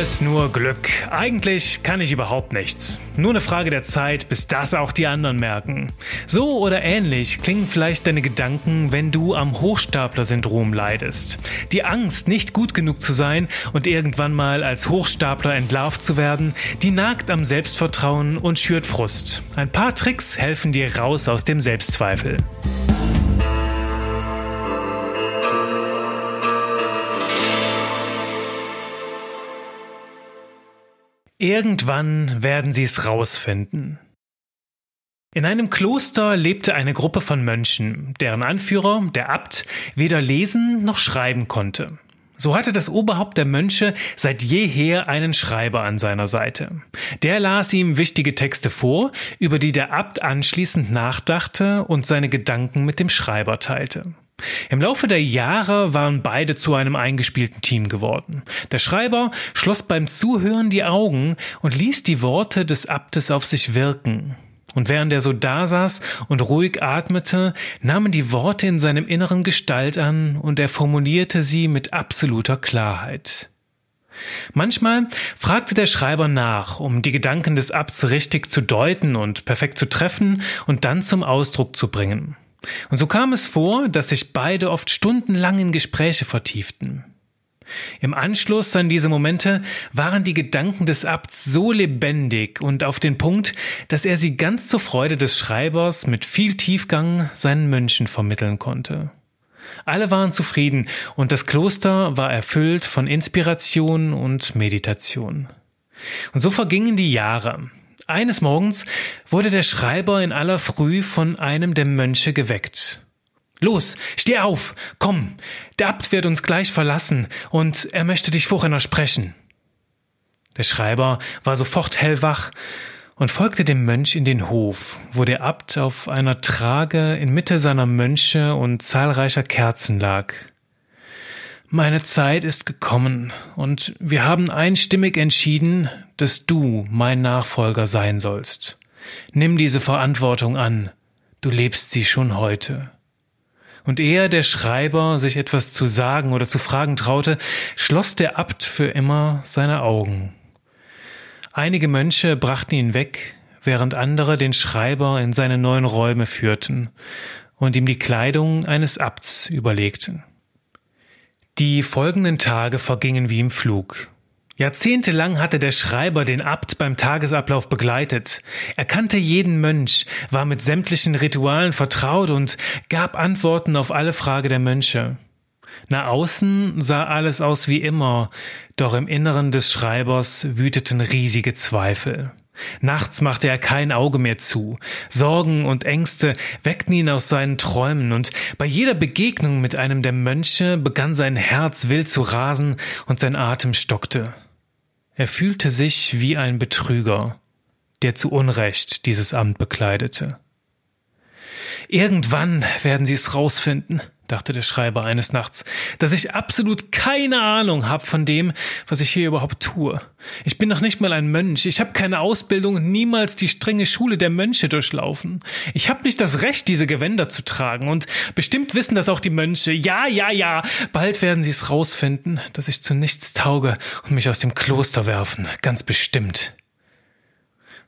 Alles nur Glück. Eigentlich kann ich überhaupt nichts. Nur eine Frage der Zeit, bis das auch die anderen merken. So oder ähnlich klingen vielleicht deine Gedanken, wenn du am Hochstapler-Syndrom leidest. Die Angst, nicht gut genug zu sein und irgendwann mal als Hochstapler entlarvt zu werden, die nagt am Selbstvertrauen und schürt Frust. Ein paar Tricks helfen dir raus aus dem Selbstzweifel. Irgendwann werden sie es rausfinden. In einem Kloster lebte eine Gruppe von Mönchen, deren Anführer, der Abt, weder lesen noch schreiben konnte. So hatte das Oberhaupt der Mönche seit jeher einen Schreiber an seiner Seite. Der las ihm wichtige Texte vor, über die der Abt anschließend nachdachte und seine Gedanken mit dem Schreiber teilte. Im Laufe der Jahre waren beide zu einem eingespielten Team geworden. Der Schreiber schloss beim Zuhören die Augen und ließ die Worte des Abtes auf sich wirken. Und während er so dasaß und ruhig atmete, nahmen die Worte in seinem Inneren Gestalt an und er formulierte sie mit absoluter Klarheit. Manchmal fragte der Schreiber nach, um die Gedanken des Abts richtig zu deuten und perfekt zu treffen und dann zum Ausdruck zu bringen. Und so kam es vor, dass sich beide oft stundenlang in Gespräche vertieften. Im Anschluss an diese Momente waren die Gedanken des Abts so lebendig und auf den Punkt, dass er sie ganz zur Freude des Schreibers mit viel Tiefgang seinen Mönchen vermitteln konnte. Alle waren zufrieden und das Kloster war erfüllt von Inspiration und Meditation. Und so vergingen die Jahre. Eines Morgens wurde der Schreiber in aller Früh von einem der Mönche geweckt. Los, steh auf, komm, der Abt wird uns gleich verlassen, und er möchte dich vorher sprechen. Der Schreiber war sofort hellwach und folgte dem Mönch in den Hof, wo der Abt auf einer Trage inmitten seiner Mönche und zahlreicher Kerzen lag. Meine Zeit ist gekommen, und wir haben einstimmig entschieden, dass du mein Nachfolger sein sollst. Nimm diese Verantwortung an, du lebst sie schon heute. Und ehe der Schreiber sich etwas zu sagen oder zu fragen traute, schloss der Abt für immer seine Augen. Einige Mönche brachten ihn weg, während andere den Schreiber in seine neuen Räume führten und ihm die Kleidung eines Abts überlegten. Die folgenden Tage vergingen wie im Flug. Jahrzehntelang hatte der Schreiber den Abt beim Tagesablauf begleitet. Er kannte jeden Mönch, war mit sämtlichen Ritualen vertraut und gab Antworten auf alle Frage der Mönche. Nach außen sah alles aus wie immer, doch im Inneren des Schreibers wüteten riesige Zweifel. Nachts machte er kein Auge mehr zu. Sorgen und Ängste weckten ihn aus seinen Träumen, und bei jeder Begegnung mit einem der Mönche begann sein Herz wild zu rasen und sein Atem stockte. Er fühlte sich wie ein Betrüger, der zu Unrecht dieses Amt bekleidete. Irgendwann werden sie es rausfinden, dachte der Schreiber eines Nachts, dass ich absolut keine Ahnung habe von dem, was ich hier überhaupt tue. Ich bin noch nicht mal ein Mönch, ich habe keine Ausbildung, niemals die strenge Schule der Mönche durchlaufen. Ich habe nicht das Recht, diese Gewänder zu tragen, und bestimmt wissen das auch die Mönche. Ja, ja, ja, bald werden sie es rausfinden, dass ich zu nichts tauge und mich aus dem Kloster werfen, ganz bestimmt.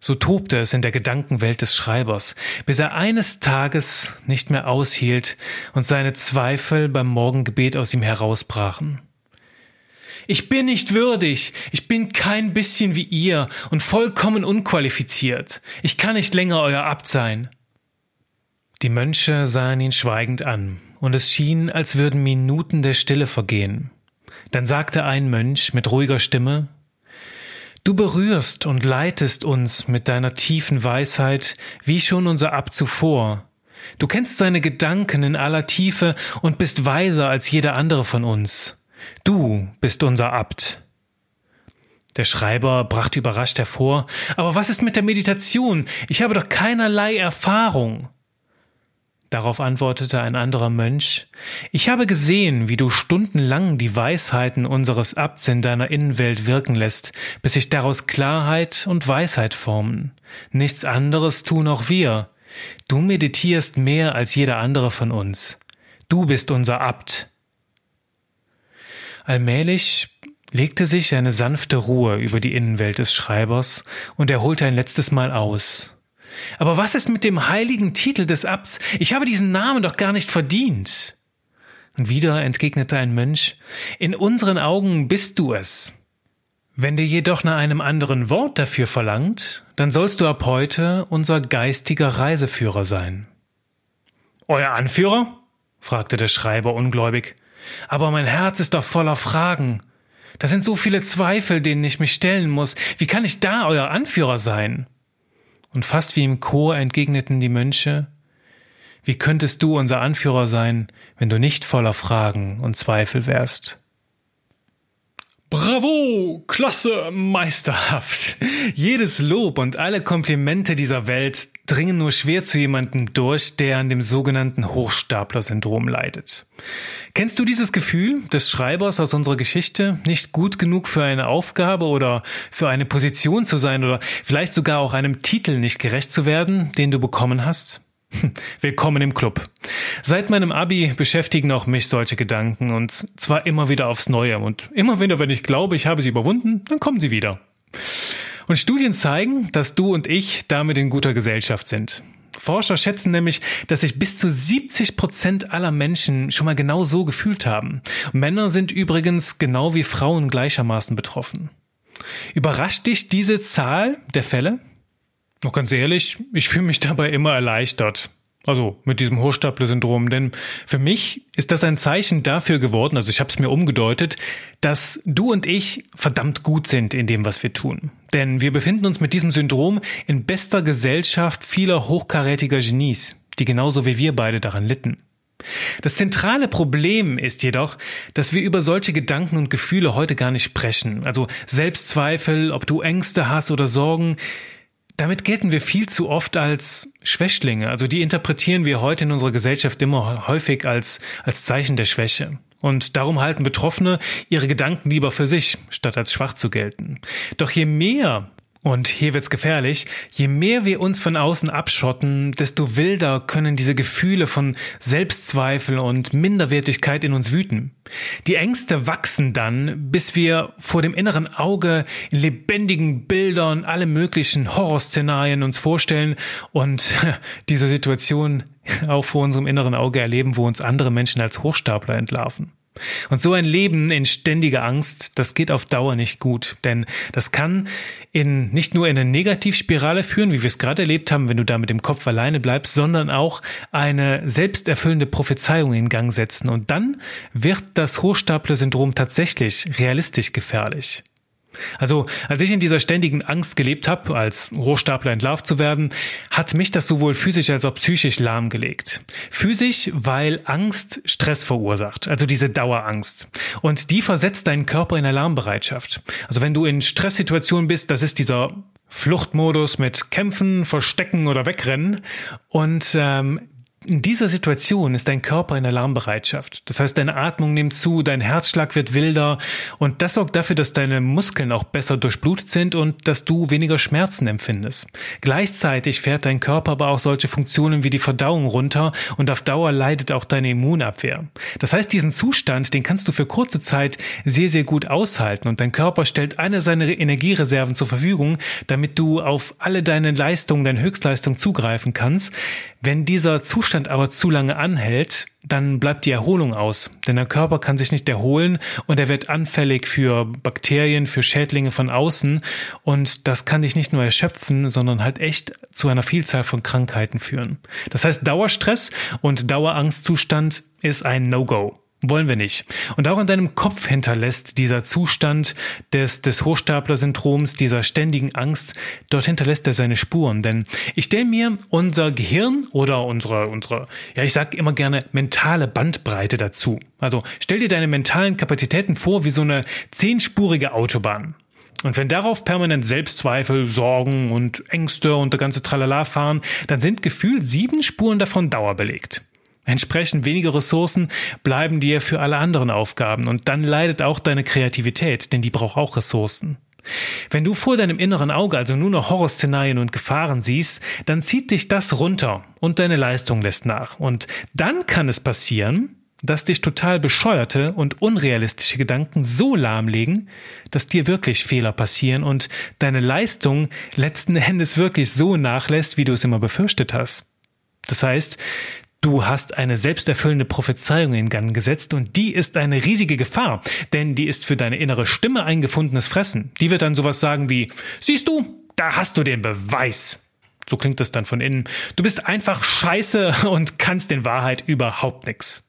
So tobte es in der Gedankenwelt des Schreibers, bis er eines Tages nicht mehr aushielt und seine Zweifel beim Morgengebet aus ihm herausbrachen. Ich bin nicht würdig, ich bin kein bisschen wie ihr und vollkommen unqualifiziert. Ich kann nicht länger euer Abt sein. Die Mönche sahen ihn schweigend an, und es schien, als würden Minuten der Stille vergehen. Dann sagte ein Mönch mit ruhiger Stimme Du berührst und leitest uns mit deiner tiefen Weisheit, wie schon unser Abt zuvor. Du kennst seine Gedanken in aller Tiefe und bist weiser als jeder andere von uns. Du bist unser Abt. Der Schreiber brachte überrascht hervor, aber was ist mit der Meditation? Ich habe doch keinerlei Erfahrung. Darauf antwortete ein anderer Mönch, ich habe gesehen, wie du stundenlang die Weisheiten unseres Abts in deiner Innenwelt wirken lässt, bis sich daraus Klarheit und Weisheit formen. Nichts anderes tun auch wir. Du meditierst mehr als jeder andere von uns. Du bist unser Abt. Allmählich legte sich eine sanfte Ruhe über die Innenwelt des Schreibers und er holte ein letztes Mal aus. Aber was ist mit dem heiligen Titel des Abts? Ich habe diesen Namen doch gar nicht verdient. Und wieder entgegnete ein Mönch, in unseren Augen bist du es. Wenn dir jedoch nach einem anderen Wort dafür verlangt, dann sollst du ab heute unser geistiger Reiseführer sein. Euer Anführer? fragte der Schreiber ungläubig. Aber mein Herz ist doch voller Fragen. Da sind so viele Zweifel, denen ich mich stellen muss. Wie kann ich da euer Anführer sein? Und fast wie im Chor entgegneten die Mönche, wie könntest du unser Anführer sein, wenn du nicht voller Fragen und Zweifel wärst? Bravo, klasse, meisterhaft. Jedes Lob und alle Komplimente dieser Welt dringen nur schwer zu jemandem durch, der an dem sogenannten Hochstapler-Syndrom leidet. Kennst du dieses Gefühl des Schreibers aus unserer Geschichte, nicht gut genug für eine Aufgabe oder für eine Position zu sein oder vielleicht sogar auch einem Titel nicht gerecht zu werden, den du bekommen hast? Willkommen im Club. Seit meinem Abi beschäftigen auch mich solche Gedanken und zwar immer wieder aufs Neue und immer wieder, wenn ich glaube, ich habe sie überwunden, dann kommen sie wieder. Und Studien zeigen, dass du und ich damit in guter Gesellschaft sind. Forscher schätzen nämlich, dass sich bis zu 70 Prozent aller Menschen schon mal genau so gefühlt haben. Männer sind übrigens genau wie Frauen gleichermaßen betroffen. Überrascht dich diese Zahl der Fälle? Noch ganz ehrlich, ich fühle mich dabei immer erleichtert. Also mit diesem Hochstapler-Syndrom. Denn für mich ist das ein Zeichen dafür geworden, also ich habe es mir umgedeutet, dass du und ich verdammt gut sind in dem, was wir tun. Denn wir befinden uns mit diesem Syndrom in bester Gesellschaft vieler hochkarätiger Genies, die genauso wie wir beide daran litten. Das zentrale Problem ist jedoch, dass wir über solche Gedanken und Gefühle heute gar nicht sprechen. Also Selbstzweifel, ob du Ängste hast oder Sorgen, damit gelten wir viel zu oft als Schwächlinge. Also die interpretieren wir heute in unserer Gesellschaft immer häufig als, als Zeichen der Schwäche. Und darum halten Betroffene ihre Gedanken lieber für sich, statt als schwach zu gelten. Doch je mehr und hier wird's gefährlich. Je mehr wir uns von außen abschotten, desto wilder können diese Gefühle von Selbstzweifel und Minderwertigkeit in uns wüten. Die Ängste wachsen dann, bis wir vor dem inneren Auge in lebendigen Bildern alle möglichen Horrorszenarien uns vorstellen und diese Situation auch vor unserem inneren Auge erleben, wo uns andere Menschen als Hochstapler entlarven. Und so ein Leben in ständiger Angst, das geht auf Dauer nicht gut, denn das kann in nicht nur in eine Negativspirale führen, wie wir es gerade erlebt haben, wenn du da mit dem Kopf alleine bleibst, sondern auch eine selbsterfüllende Prophezeiung in Gang setzen und dann wird das Hochstapler-Syndrom tatsächlich realistisch gefährlich. Also, als ich in dieser ständigen Angst gelebt habe, als Hochstapler entlarvt zu werden, hat mich das sowohl physisch als auch psychisch lahmgelegt. Physisch, weil Angst Stress verursacht, also diese Dauerangst. Und die versetzt deinen Körper in Alarmbereitschaft. Also wenn du in Stresssituationen bist, das ist dieser Fluchtmodus mit Kämpfen, Verstecken oder Wegrennen. Und ähm, in dieser Situation ist dein Körper in Alarmbereitschaft. Das heißt, deine Atmung nimmt zu, dein Herzschlag wird wilder und das sorgt dafür, dass deine Muskeln auch besser durchblutet sind und dass du weniger Schmerzen empfindest. Gleichzeitig fährt dein Körper aber auch solche Funktionen wie die Verdauung runter und auf Dauer leidet auch deine Immunabwehr. Das heißt, diesen Zustand, den kannst du für kurze Zeit sehr, sehr gut aushalten und dein Körper stellt eine seiner Energiereserven zur Verfügung, damit du auf alle deine Leistungen, deine Höchstleistung zugreifen kannst. Wenn dieser Zustand aber zu lange anhält, dann bleibt die Erholung aus, denn der Körper kann sich nicht erholen und er wird anfällig für Bakterien, für Schädlinge von außen und das kann dich nicht nur erschöpfen, sondern halt echt zu einer Vielzahl von Krankheiten führen. Das heißt, Dauerstress und Dauerangstzustand ist ein No-Go. Wollen wir nicht. Und auch in deinem Kopf hinterlässt dieser Zustand des, des Hochstapler-Syndroms, dieser ständigen Angst, dort hinterlässt er seine Spuren. Denn ich stelle mir unser Gehirn oder unsere, unsere, ja, ich sag immer gerne mentale Bandbreite dazu. Also stell dir deine mentalen Kapazitäten vor wie so eine zehnspurige Autobahn. Und wenn darauf permanent Selbstzweifel, Sorgen und Ängste und der ganze Tralala fahren, dann sind gefühlt sieben Spuren davon dauerbelegt. Entsprechend wenige Ressourcen bleiben dir für alle anderen Aufgaben und dann leidet auch deine Kreativität, denn die braucht auch Ressourcen. Wenn du vor deinem inneren Auge also nur noch Horrorszenarien und Gefahren siehst, dann zieht dich das runter und deine Leistung lässt nach. Und dann kann es passieren, dass dich total bescheuerte und unrealistische Gedanken so lahmlegen, dass dir wirklich Fehler passieren und deine Leistung letzten Endes wirklich so nachlässt, wie du es immer befürchtet hast. Das heißt, Du hast eine selbsterfüllende Prophezeiung in Gang gesetzt und die ist eine riesige Gefahr, denn die ist für deine innere Stimme ein gefundenes Fressen. Die wird dann sowas sagen wie, siehst du, da hast du den Beweis. So klingt das dann von innen. Du bist einfach scheiße und kannst in Wahrheit überhaupt nichts.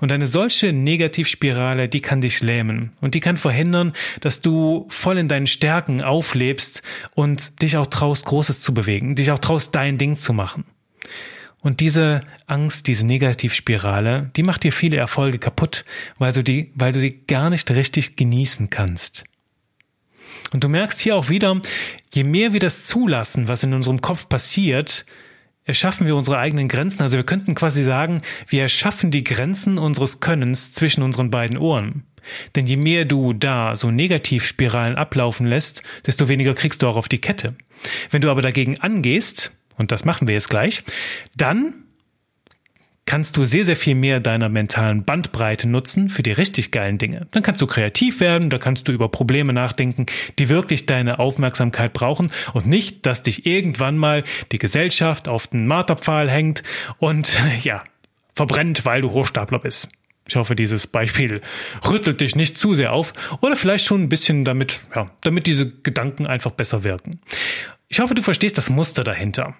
Und eine solche Negativspirale, die kann dich lähmen und die kann verhindern, dass du voll in deinen Stärken auflebst und dich auch traust, Großes zu bewegen, dich auch traust, dein Ding zu machen. Und diese Angst, diese Negativspirale, die macht dir viele Erfolge kaputt, weil du die, weil du die gar nicht richtig genießen kannst. Und du merkst hier auch wieder, je mehr wir das zulassen, was in unserem Kopf passiert, erschaffen wir unsere eigenen Grenzen. Also wir könnten quasi sagen, wir erschaffen die Grenzen unseres Könnens zwischen unseren beiden Ohren. Denn je mehr du da so Negativspiralen ablaufen lässt, desto weniger kriegst du auch auf die Kette. Wenn du aber dagegen angehst, und das machen wir jetzt gleich, dann kannst du sehr, sehr viel mehr deiner mentalen Bandbreite nutzen für die richtig geilen Dinge. Dann kannst du kreativ werden, da kannst du über Probleme nachdenken, die wirklich deine Aufmerksamkeit brauchen und nicht, dass dich irgendwann mal die Gesellschaft auf den Marterpfahl hängt und ja, verbrennt, weil du Hochstapler bist. Ich hoffe, dieses Beispiel rüttelt dich nicht zu sehr auf oder vielleicht schon ein bisschen damit, ja, damit diese Gedanken einfach besser wirken. Ich hoffe, du verstehst das Muster dahinter.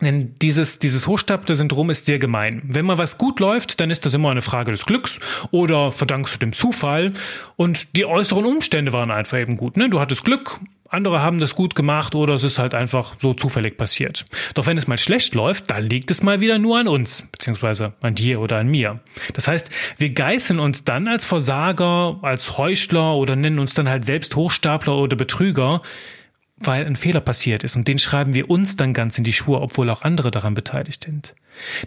Denn dieses, dieses Hochstapler-Syndrom ist sehr gemein. Wenn mal was gut läuft, dann ist das immer eine Frage des Glücks oder verdankst du dem Zufall. Und die äußeren Umstände waren einfach eben gut. Ne? Du hattest Glück, andere haben das gut gemacht oder es ist halt einfach so zufällig passiert. Doch wenn es mal schlecht läuft, dann liegt es mal wieder nur an uns, beziehungsweise an dir oder an mir. Das heißt, wir geißeln uns dann als Versager, als Heuchler oder nennen uns dann halt selbst Hochstapler oder Betrüger, weil ein Fehler passiert ist und den schreiben wir uns dann ganz in die Schuhe, obwohl auch andere daran beteiligt sind.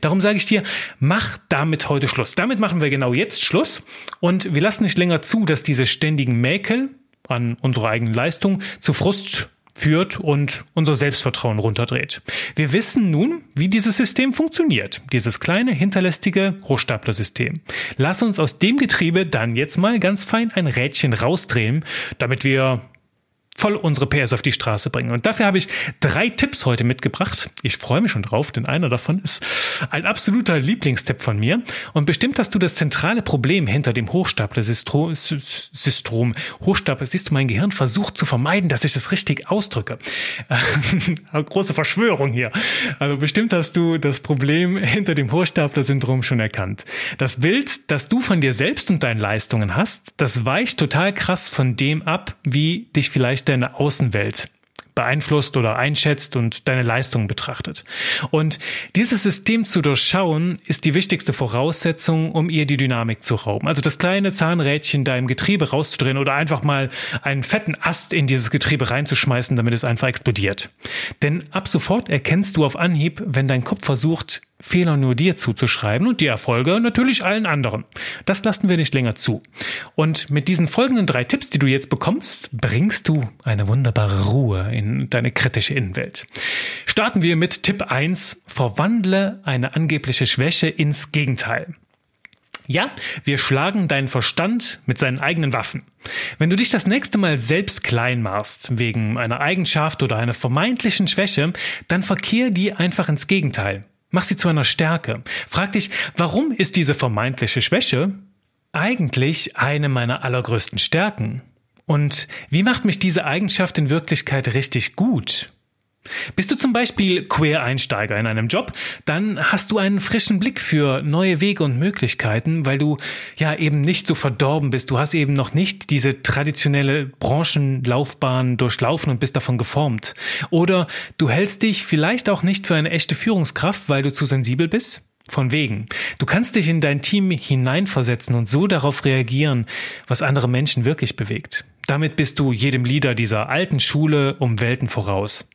Darum sage ich dir, mach damit heute Schluss. Damit machen wir genau jetzt Schluss und wir lassen nicht länger zu, dass diese ständigen Mäkel an unserer eigenen Leistung zu Frust führt und unser Selbstvertrauen runterdreht. Wir wissen nun, wie dieses System funktioniert, dieses kleine hinterlästige Hochstapler-System. Lass uns aus dem Getriebe dann jetzt mal ganz fein ein Rädchen rausdrehen, damit wir voll unsere PS auf die Straße bringen. Und dafür habe ich drei Tipps heute mitgebracht. Ich freue mich schon drauf, denn einer davon ist ein absoluter Lieblingstipp von mir. Und bestimmt hast du das zentrale Problem hinter dem Hochstapler-Systrom. Hochstapler, siehst du, mein Gehirn versucht zu vermeiden, dass ich das richtig ausdrücke. Große Verschwörung hier. Also bestimmt hast du das Problem hinter dem Hochstapler-Syndrom schon erkannt. Das Bild, das du von dir selbst und deinen Leistungen hast, das weicht total krass von dem ab, wie dich vielleicht deine Außenwelt beeinflusst oder einschätzt und deine Leistungen betrachtet. Und dieses System zu durchschauen, ist die wichtigste Voraussetzung, um ihr die Dynamik zu rauben. Also das kleine Zahnrädchen da im Getriebe rauszudrehen oder einfach mal einen fetten Ast in dieses Getriebe reinzuschmeißen, damit es einfach explodiert. Denn ab sofort erkennst du auf Anhieb, wenn dein Kopf versucht, Fehler nur dir zuzuschreiben und die Erfolge natürlich allen anderen. Das lassen wir nicht länger zu. Und mit diesen folgenden drei Tipps, die du jetzt bekommst, bringst du eine wunderbare Ruhe in deine kritische Innenwelt. Starten wir mit Tipp 1. Verwandle eine angebliche Schwäche ins Gegenteil. Ja, wir schlagen deinen Verstand mit seinen eigenen Waffen. Wenn du dich das nächste Mal selbst klein machst, wegen einer Eigenschaft oder einer vermeintlichen Schwäche, dann verkehr die einfach ins Gegenteil. Mach sie zu einer Stärke. Frag dich, warum ist diese vermeintliche Schwäche eigentlich eine meiner allergrößten Stärken? Und wie macht mich diese Eigenschaft in Wirklichkeit richtig gut? Bist du zum Beispiel Queer-Einsteiger in einem Job, dann hast du einen frischen Blick für neue Wege und Möglichkeiten, weil du ja eben nicht so verdorben bist. Du hast eben noch nicht diese traditionelle Branchenlaufbahn durchlaufen und bist davon geformt. Oder du hältst dich vielleicht auch nicht für eine echte Führungskraft, weil du zu sensibel bist. Von wegen. Du kannst dich in dein Team hineinversetzen und so darauf reagieren, was andere Menschen wirklich bewegt. Damit bist du jedem Leader dieser alten Schule um Welten voraus.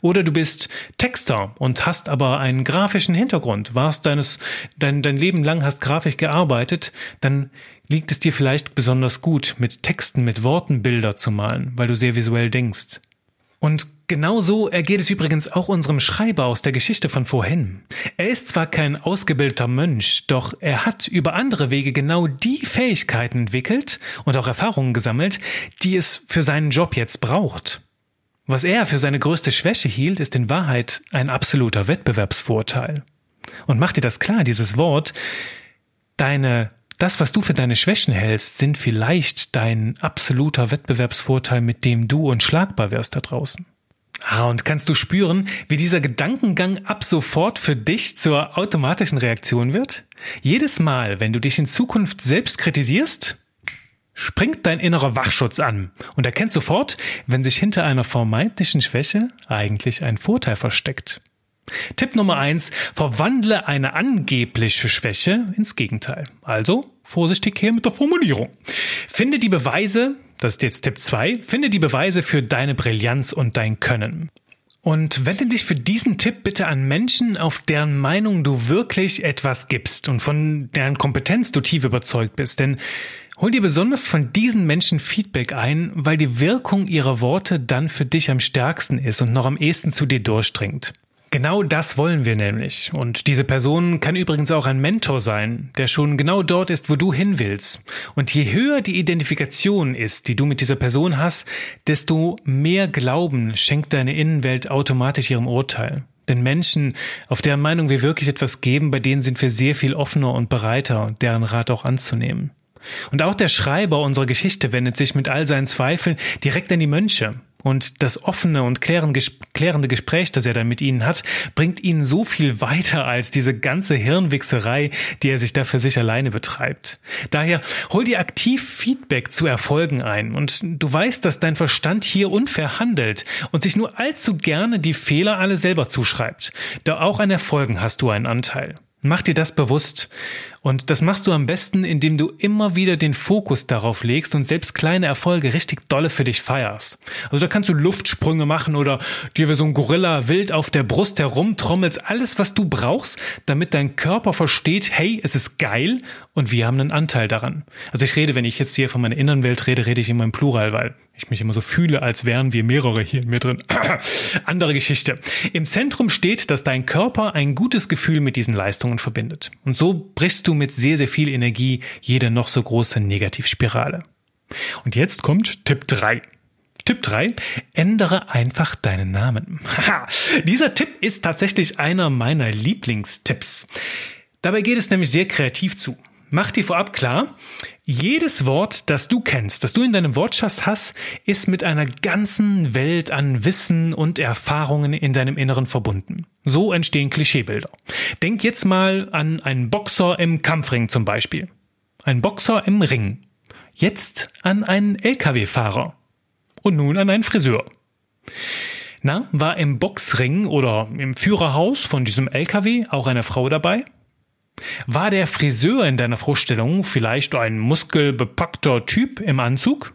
Oder du bist Texter und hast aber einen grafischen Hintergrund, warst deines, dein, dein Leben lang hast grafisch gearbeitet, dann liegt es dir vielleicht besonders gut, mit Texten, mit Worten Bilder zu malen, weil du sehr visuell denkst. Und Genauso ergeht es übrigens auch unserem Schreiber aus der Geschichte von vorhin. Er ist zwar kein ausgebildeter Mönch, doch er hat über andere Wege genau die Fähigkeiten entwickelt und auch Erfahrungen gesammelt, die es für seinen Job jetzt braucht. Was er für seine größte Schwäche hielt, ist in Wahrheit ein absoluter Wettbewerbsvorteil. Und mach dir das klar, dieses Wort, deine das, was du für deine Schwächen hältst, sind vielleicht dein absoluter Wettbewerbsvorteil, mit dem du unschlagbar wärst da draußen. Ah, und kannst du spüren, wie dieser Gedankengang ab sofort für dich zur automatischen Reaktion wird? Jedes Mal, wenn du dich in Zukunft selbst kritisierst, springt dein innerer Wachschutz an und erkennt sofort, wenn sich hinter einer vermeintlichen Schwäche eigentlich ein Vorteil versteckt. Tipp Nummer eins: Verwandle eine angebliche Schwäche ins Gegenteil. Also vorsichtig hier mit der Formulierung. Finde die Beweise, das ist jetzt Tipp zwei. finde die Beweise für deine Brillanz und dein Können. Und wende dich für diesen Tipp bitte an Menschen, auf deren Meinung du wirklich etwas gibst und von deren Kompetenz du tief überzeugt bist. Denn hol dir besonders von diesen Menschen Feedback ein, weil die Wirkung ihrer Worte dann für dich am stärksten ist und noch am ehesten zu dir durchdringt. Genau das wollen wir nämlich. Und diese Person kann übrigens auch ein Mentor sein, der schon genau dort ist, wo du hin willst. Und je höher die Identifikation ist, die du mit dieser Person hast, desto mehr Glauben schenkt deine Innenwelt automatisch ihrem Urteil. Denn Menschen, auf deren Meinung wir wirklich etwas geben, bei denen sind wir sehr viel offener und bereiter, deren Rat auch anzunehmen. Und auch der Schreiber unserer Geschichte wendet sich mit all seinen Zweifeln direkt an die Mönche. Und das offene und klärende Gespräch, das er dann mit ihnen hat, bringt ihn so viel weiter als diese ganze Hirnwichserei, die er sich da für sich alleine betreibt. Daher hol dir aktiv Feedback zu Erfolgen ein und du weißt, dass dein Verstand hier unfair handelt und sich nur allzu gerne die Fehler alle selber zuschreibt. Da auch an Erfolgen hast du einen Anteil. Mach dir das bewusst. Und das machst du am besten, indem du immer wieder den Fokus darauf legst und selbst kleine Erfolge richtig dolle für dich feierst. Also da kannst du Luftsprünge machen oder dir wie so ein Gorilla wild auf der Brust herumtrommelst. Alles, was du brauchst, damit dein Körper versteht, hey, es ist geil und wir haben einen Anteil daran. Also ich rede, wenn ich jetzt hier von meiner inneren Welt rede, rede ich immer im Plural, weil ich mich immer so fühle, als wären wir mehrere hier in mir drin. Andere Geschichte. Im Zentrum steht, dass dein Körper ein gutes Gefühl mit diesen Leistungen verbindet. Und so brichst du mit sehr, sehr viel Energie jede noch so große Negativspirale. Und jetzt kommt Tipp 3. Tipp 3, ändere einfach deinen Namen. Dieser Tipp ist tatsächlich einer meiner Lieblingstipps. Dabei geht es nämlich sehr kreativ zu. Mach dir vorab klar, jedes Wort, das du kennst, das du in deinem Wortschatz hast, ist mit einer ganzen Welt an Wissen und Erfahrungen in deinem Inneren verbunden. So entstehen Klischeebilder. Denk jetzt mal an einen Boxer im Kampfring zum Beispiel. Ein Boxer im Ring. Jetzt an einen Lkw-Fahrer. Und nun an einen Friseur. Na, war im Boxring oder im Führerhaus von diesem LKW auch eine Frau dabei? War der Friseur in deiner Vorstellung vielleicht ein muskelbepackter Typ im Anzug?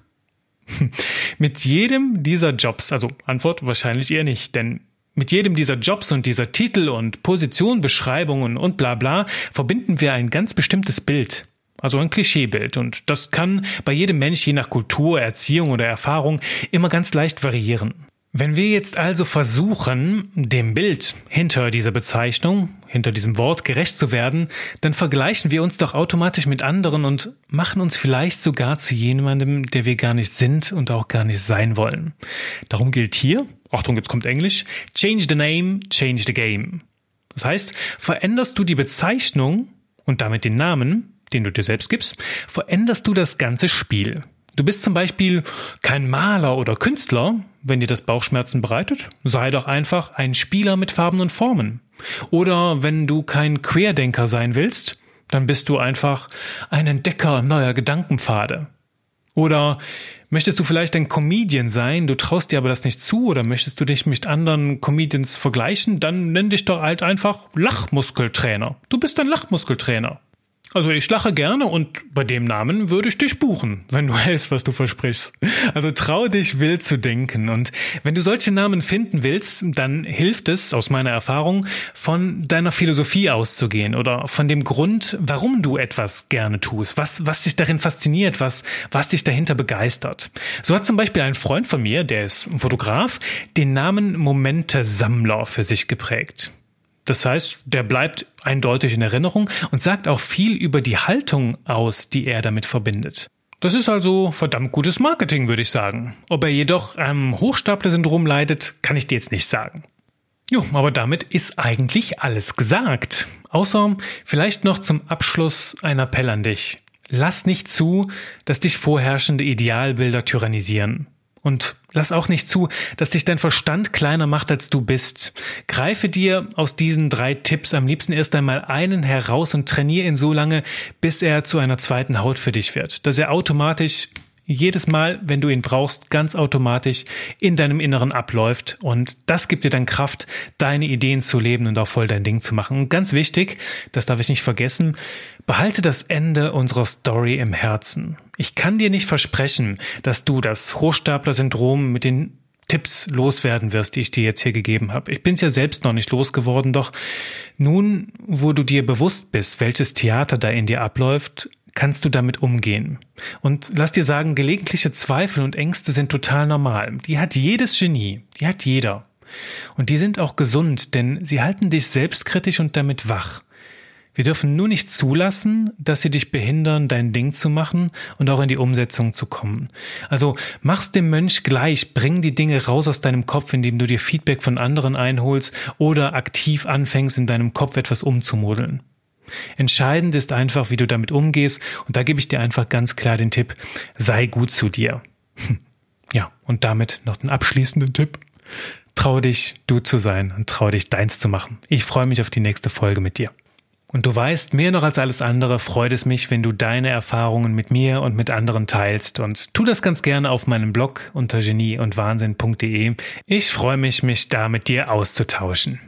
mit jedem dieser Jobs, also Antwort wahrscheinlich eher nicht, denn mit jedem dieser Jobs und dieser Titel und Positionbeschreibungen und bla bla verbinden wir ein ganz bestimmtes Bild. Also ein Klischeebild. Und das kann bei jedem Mensch je nach Kultur, Erziehung oder Erfahrung immer ganz leicht variieren. Wenn wir jetzt also versuchen, dem Bild hinter dieser Bezeichnung, hinter diesem Wort gerecht zu werden, dann vergleichen wir uns doch automatisch mit anderen und machen uns vielleicht sogar zu jemandem, der wir gar nicht sind und auch gar nicht sein wollen. Darum gilt hier, Achtung, jetzt kommt Englisch, change the name, change the game. Das heißt, veränderst du die Bezeichnung und damit den Namen, den du dir selbst gibst, veränderst du das ganze Spiel. Du bist zum Beispiel kein Maler oder Künstler, wenn dir das Bauchschmerzen bereitet, sei doch einfach ein Spieler mit Farben und Formen. Oder wenn du kein Querdenker sein willst, dann bist du einfach ein Entdecker neuer Gedankenpfade. Oder möchtest du vielleicht ein Comedian sein, du traust dir aber das nicht zu, oder möchtest du dich mit anderen Comedians vergleichen, dann nenn dich doch halt einfach Lachmuskeltrainer. Du bist ein Lachmuskeltrainer. Also ich lache gerne und bei dem Namen würde ich dich buchen, wenn du hältst, was du versprichst. Also trau dich wild zu denken und wenn du solche Namen finden willst, dann hilft es aus meiner Erfahrung von deiner Philosophie auszugehen oder von dem Grund, warum du etwas gerne tust, was was dich darin fasziniert, was was dich dahinter begeistert. So hat zum Beispiel ein Freund von mir, der ist Fotograf, den Namen Momente Sammler für sich geprägt. Das heißt, der bleibt eindeutig in Erinnerung und sagt auch viel über die Haltung aus, die er damit verbindet. Das ist also verdammt gutes Marketing, würde ich sagen. Ob er jedoch am Hochstapler-Syndrom leidet, kann ich dir jetzt nicht sagen. Jo, aber damit ist eigentlich alles gesagt. Außer vielleicht noch zum Abschluss ein Appell an dich. Lass nicht zu, dass dich vorherrschende Idealbilder tyrannisieren. Und lass auch nicht zu, dass dich dein Verstand kleiner macht, als du bist. Greife dir aus diesen drei Tipps am liebsten erst einmal einen heraus und trainiere ihn so lange, bis er zu einer zweiten Haut für dich wird, dass er automatisch jedes Mal, wenn du ihn brauchst, ganz automatisch in deinem Inneren abläuft. Und das gibt dir dann Kraft, deine Ideen zu leben und auch voll dein Ding zu machen. Und ganz wichtig, das darf ich nicht vergessen, behalte das Ende unserer Story im Herzen. Ich kann dir nicht versprechen, dass du das Hochstapler-Syndrom mit den Tipps loswerden wirst, die ich dir jetzt hier gegeben habe. Ich bin es ja selbst noch nicht losgeworden, doch nun, wo du dir bewusst bist, welches Theater da in dir abläuft, kannst du damit umgehen. Und lass dir sagen, gelegentliche Zweifel und Ängste sind total normal. Die hat jedes Genie, die hat jeder. Und die sind auch gesund, denn sie halten dich selbstkritisch und damit wach. Wir dürfen nur nicht zulassen, dass sie dich behindern, dein Ding zu machen und auch in die Umsetzung zu kommen. Also mach's dem Mönch gleich, bring die Dinge raus aus deinem Kopf, indem du dir Feedback von anderen einholst oder aktiv anfängst, in deinem Kopf etwas umzumodeln. Entscheidend ist einfach, wie du damit umgehst. Und da gebe ich dir einfach ganz klar den Tipp, sei gut zu dir. Ja, und damit noch den abschließenden Tipp. Trau dich, du zu sein und trau dich, deins zu machen. Ich freue mich auf die nächste Folge mit dir. Und du weißt, mehr noch als alles andere freut es mich, wenn du deine Erfahrungen mit mir und mit anderen teilst. Und tu das ganz gerne auf meinem Blog unter genieundwahnsinn.de. Ich freue mich, mich da mit dir auszutauschen.